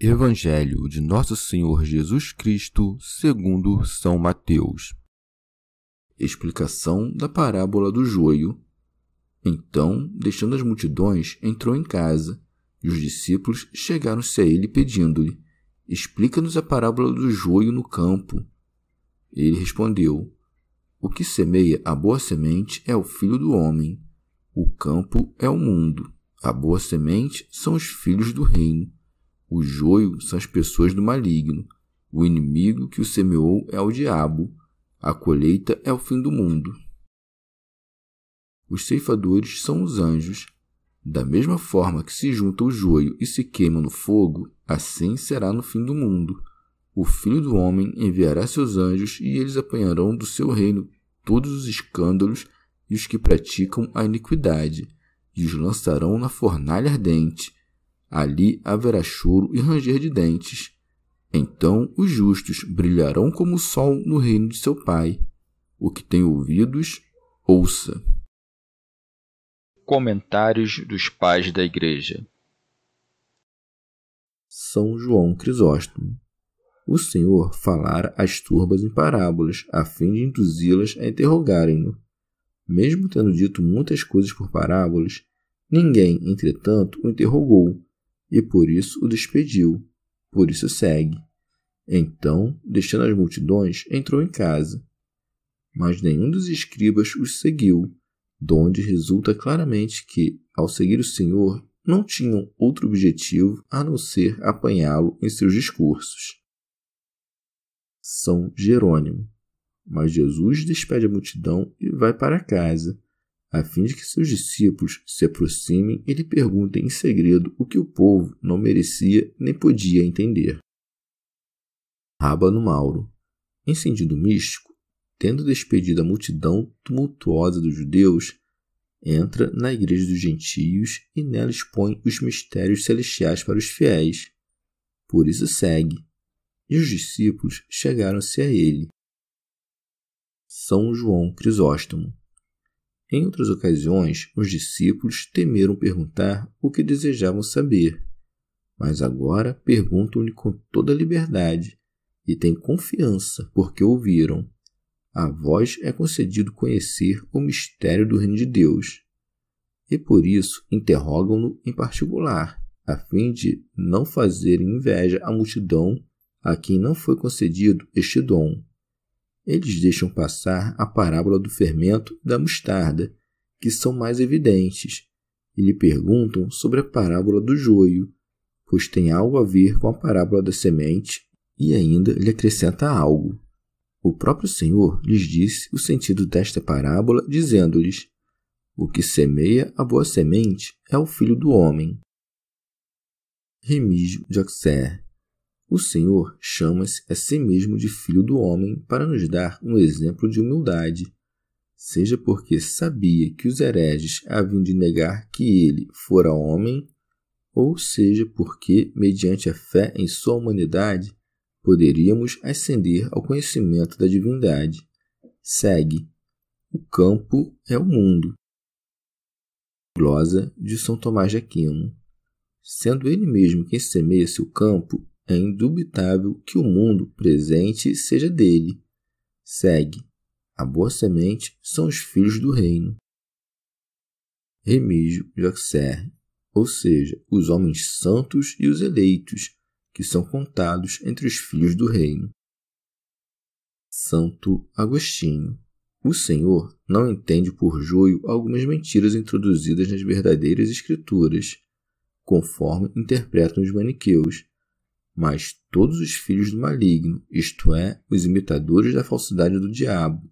Evangelho de Nosso Senhor Jesus Cristo, segundo São Mateus. Explicação da parábola do joio. Então, deixando as multidões, entrou em casa, e os discípulos chegaram-se a ele pedindo-lhe: Explica-nos a parábola do joio no campo. Ele respondeu: O que semeia a boa semente é o filho do homem. O campo é o mundo. A boa semente são os filhos do reino. O joio são as pessoas do maligno. O inimigo que o semeou é o diabo. A colheita é o fim do mundo. Os ceifadores são os anjos. Da mesma forma que se junta o joio e se queima no fogo, assim será no fim do mundo. O Filho do Homem enviará seus anjos e eles apanharão do seu reino todos os escândalos e os que praticam a iniquidade, e os lançarão na fornalha ardente Ali haverá choro e ranger de dentes. Então os justos brilharão como o sol no reino de seu Pai. O que tem ouvidos, ouça. Comentários dos Pais da Igreja São João Crisóstomo o Senhor falara às turbas em parábolas, a fim de induzi-las a interrogarem-no. Mesmo tendo dito muitas coisas por parábolas, ninguém, entretanto, o interrogou, e por isso o despediu. Por isso segue. Então, deixando as multidões, entrou em casa. Mas nenhum dos escribas os seguiu, donde resulta claramente que, ao seguir o Senhor, não tinham outro objetivo a não ser apanhá-lo em seus discursos. São Jerônimo. Mas Jesus despede a multidão e vai para casa, a fim de que seus discípulos se aproximem e lhe perguntem em segredo o que o povo não merecia nem podia entender. Rábano Mauro. Em sentido místico, tendo despedido a multidão tumultuosa dos judeus, entra na igreja dos gentios e nela expõe os mistérios celestiais para os fiéis. Por isso segue. E os discípulos chegaram-se a ele. São João Crisóstomo. Em outras ocasiões, os discípulos temeram perguntar o que desejavam saber, mas agora perguntam-lhe com toda liberdade e têm confiança porque ouviram. A vós é concedido conhecer o mistério do reino de Deus. E por isso interrogam-no em particular, a fim de não fazerem inveja à multidão a quem não foi concedido este dom eles deixam passar a parábola do fermento e da mostarda, que são mais evidentes, e lhe perguntam sobre a parábola do joio, pois tem algo a ver com a parábola da semente e ainda lhe acrescenta algo. O próprio Senhor lhes disse o sentido desta parábola, dizendo-lhes: O que semeia a boa semente é o filho do homem. Remígio de Auxerre o Senhor chama-se a si mesmo de Filho do Homem para nos dar um exemplo de humildade, seja porque sabia que os hereges haviam de negar que ele fora homem, ou seja porque, mediante a fé em sua humanidade, poderíamos ascender ao conhecimento da divindade. Segue. O campo é o mundo. Glosa de São Tomás de Aquino. Sendo ele mesmo quem semeia seu campo, é indubitável que o mundo presente seja dele. Segue. A boa semente são os filhos do reino. Remígio Auxerre, ou seja, os homens santos e os eleitos, que são contados entre os filhos do reino. Santo Agostinho. O Senhor não entende por joio algumas mentiras introduzidas nas verdadeiras Escrituras, conforme interpretam os maniqueus, mas todos os filhos do maligno, isto é, os imitadores da falsidade do diabo,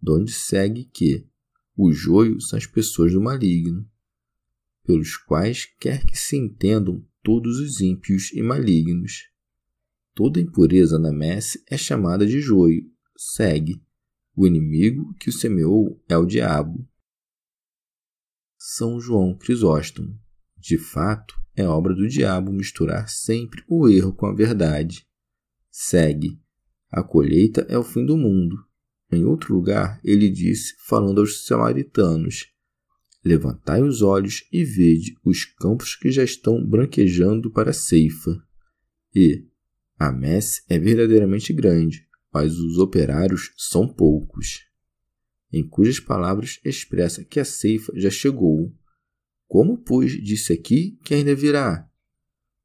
donde segue que o joio são as pessoas do maligno, pelos quais quer que se entendam todos os ímpios e malignos. Toda impureza na messe é chamada de joio, segue. O inimigo que o semeou é o diabo. São João Crisóstomo. De fato, é obra do diabo misturar sempre o erro com a verdade. Segue. A colheita é o fim do mundo. Em outro lugar, ele disse, falando aos samaritanos: Levantai os olhos e vede os campos que já estão branquejando para a ceifa. E a messe é verdadeiramente grande, mas os operários são poucos. Em cujas palavras expressa que a ceifa já chegou. Como, pois, disse aqui que ainda virá?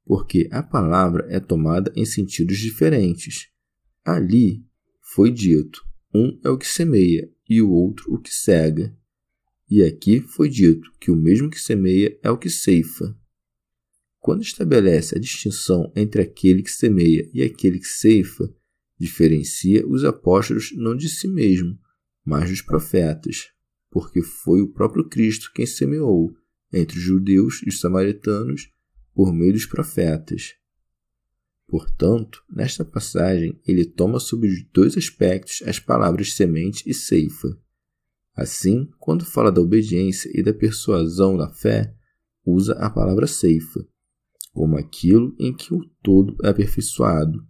Porque a palavra é tomada em sentidos diferentes. Ali foi dito: um é o que semeia e o outro o que cega. E aqui foi dito que o mesmo que semeia é o que ceifa. Quando estabelece a distinção entre aquele que semeia e aquele que ceifa, diferencia os apóstolos não de si mesmo, mas dos profetas, porque foi o próprio Cristo quem semeou entre os judeus e os samaritanos por meio dos profetas. Portanto, nesta passagem, ele toma sobre os dois aspectos as palavras semente e ceifa. Assim, quando fala da obediência e da persuasão da fé, usa a palavra ceifa, como aquilo em que o todo é aperfeiçoado.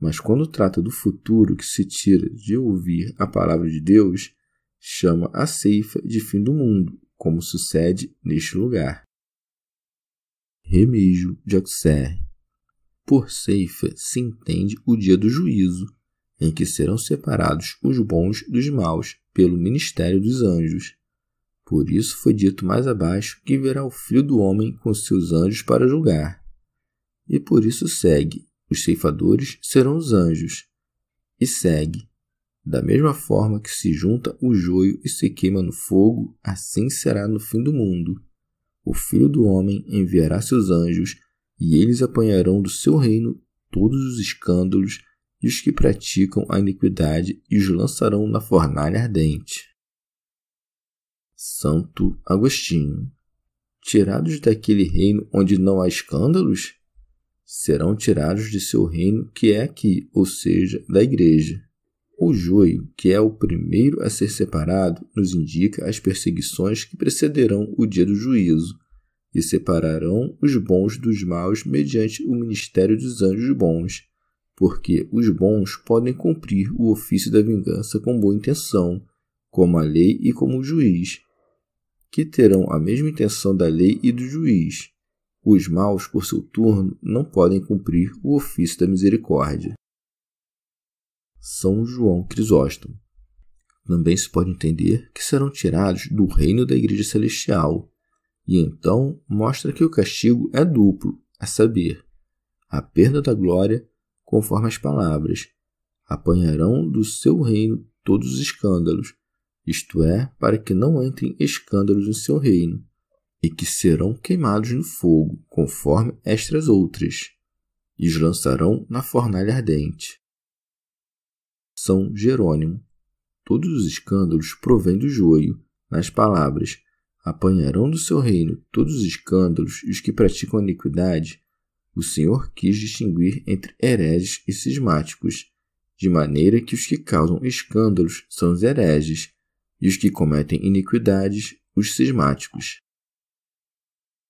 Mas quando trata do futuro que se tira de ouvir a palavra de Deus, chama a ceifa de fim do mundo, como sucede neste lugar. Remígio de Auxerre Por ceifa se entende o dia do juízo, em que serão separados os bons dos maus pelo ministério dos anjos. Por isso foi dito mais abaixo que verá o Filho do Homem com seus anjos para julgar. E por isso segue: os ceifadores serão os anjos. E segue: da mesma forma que se junta o joio e se queima no fogo, assim será no fim do mundo. O Filho do Homem enviará seus anjos, e eles apanharão do seu reino todos os escândalos e os que praticam a iniquidade e os lançarão na fornalha ardente. Santo Agostinho. Tirados daquele reino onde não há escândalos? Serão tirados de seu reino que é aqui, ou seja, da igreja. O joio, que é o primeiro a ser separado, nos indica as perseguições que precederão o dia do juízo, e separarão os bons dos maus mediante o ministério dos anjos bons, porque os bons podem cumprir o ofício da vingança com boa intenção, como a lei e como o juiz, que terão a mesma intenção da lei e do juiz. Os maus, por seu turno, não podem cumprir o ofício da misericórdia. São João Crisóstomo. Também se pode entender que serão tirados do reino da Igreja Celestial, e então mostra que o castigo é duplo, a saber, a perda da glória conforme as palavras: apanharão do seu reino todos os escândalos, isto é, para que não entrem escândalos no seu reino, e que serão queimados no fogo, conforme estas outras, e os lançarão na fornalha ardente. São Jerônimo. Todos os escândalos provêm do joio, nas palavras: apanharão do seu reino todos os escândalos e os que praticam iniquidade, o Senhor quis distinguir entre hereges e cismáticos, de maneira que os que causam escândalos são os hereges, e os que cometem iniquidades, os cismáticos.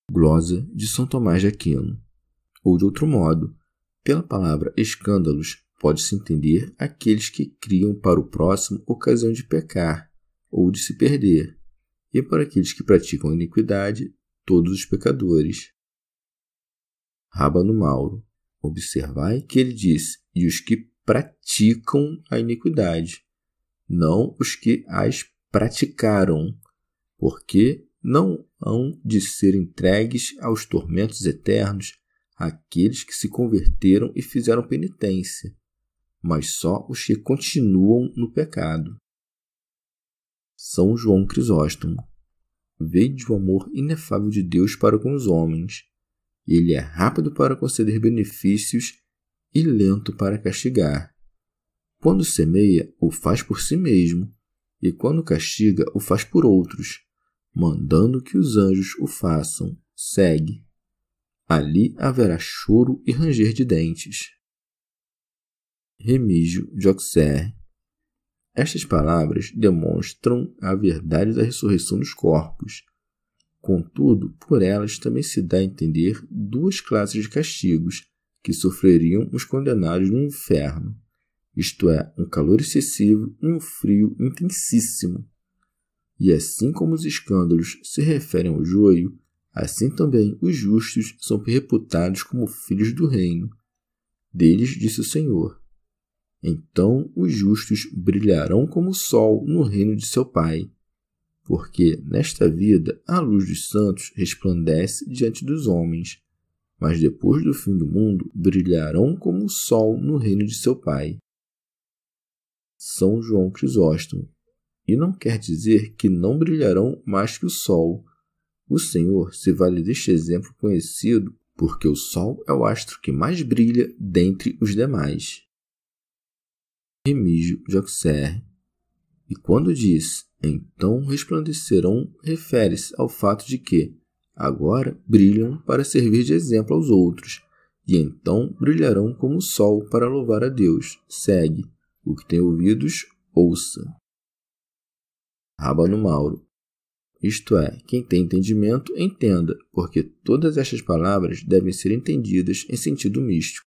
Glosa de São Tomás de Aquino. Ou de outro modo, pela palavra escândalos pode-se entender aqueles que criam para o próximo ocasião de pecar ou de se perder, e para aqueles que praticam iniquidade, todos os pecadores. Rábano Mauro. Observai que ele diz: e os que praticam a iniquidade, não os que as praticaram, porque não hão de ser entregues aos tormentos eternos aqueles que se converteram e fizeram penitência, mas só os que continuam no pecado. São João Crisóstomo. Vede o amor inefável de Deus para com os homens. Ele é rápido para conceder benefícios e lento para castigar. Quando semeia, o faz por si mesmo, e quando castiga, o faz por outros, mandando que os anjos o façam. Segue. Ali haverá choro e ranger de dentes. Remígio de Auxerre. Estas palavras demonstram a verdade da ressurreição dos corpos. Contudo, por elas também se dá a entender duas classes de castigos que sofreriam os condenados no inferno, isto é, um calor excessivo e um frio intensíssimo. E assim como os escândalos se referem ao joio, Assim também os justos são reputados como filhos do reino. Deles disse o Senhor: Então os justos brilharão como o sol no reino de seu Pai. Porque nesta vida a luz dos santos resplandece diante dos homens, mas depois do fim do mundo brilharão como o sol no reino de seu Pai. São João Crisóstomo. E não quer dizer que não brilharão mais que o sol o Senhor se vale deste exemplo conhecido porque o Sol é o astro que mais brilha dentre os demais. Remígio de. E quando diz, então resplandecerão, refere-se ao fato de que, agora, brilham para servir de exemplo aos outros, e então brilharão como o sol para louvar a Deus. Segue. O que tem ouvidos, ouça. Rábano Mauro. Isto é, quem tem entendimento, entenda, porque todas estas palavras devem ser entendidas em sentido místico.